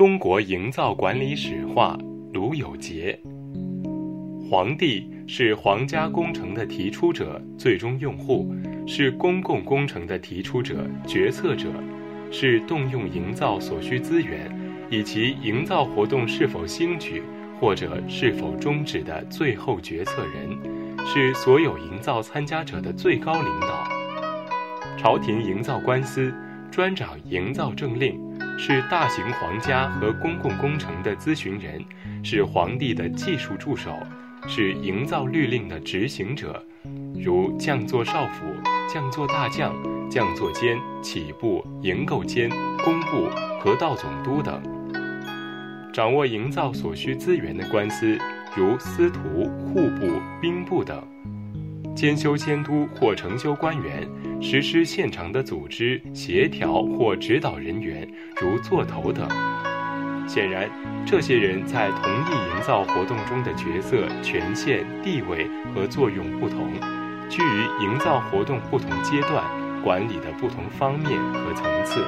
中国营造管理史话，卢有杰。皇帝是皇家工程的提出者、最终用户，是公共工程的提出者、决策者，是动用营造所需资源以及营造活动是否兴举或者是否终止的最后决策人，是所有营造参加者的最高领导。朝廷营造官司专掌营造政令。是大型皇家和公共工程的咨询人，是皇帝的技术助手，是营造律令的执行者，如将作少府、将作大将、将作监、起部、营构监、工部、河道总督等。掌握营造所需资源的官司，如司徒、户部、兵部等。监修监督或承修官员，实施现场的组织协调或指导人员，如座头等。显然，这些人在同一营造活动中的角色、权限、地位和作用不同，居于营造活动不同阶段，管理的不同方面和层次。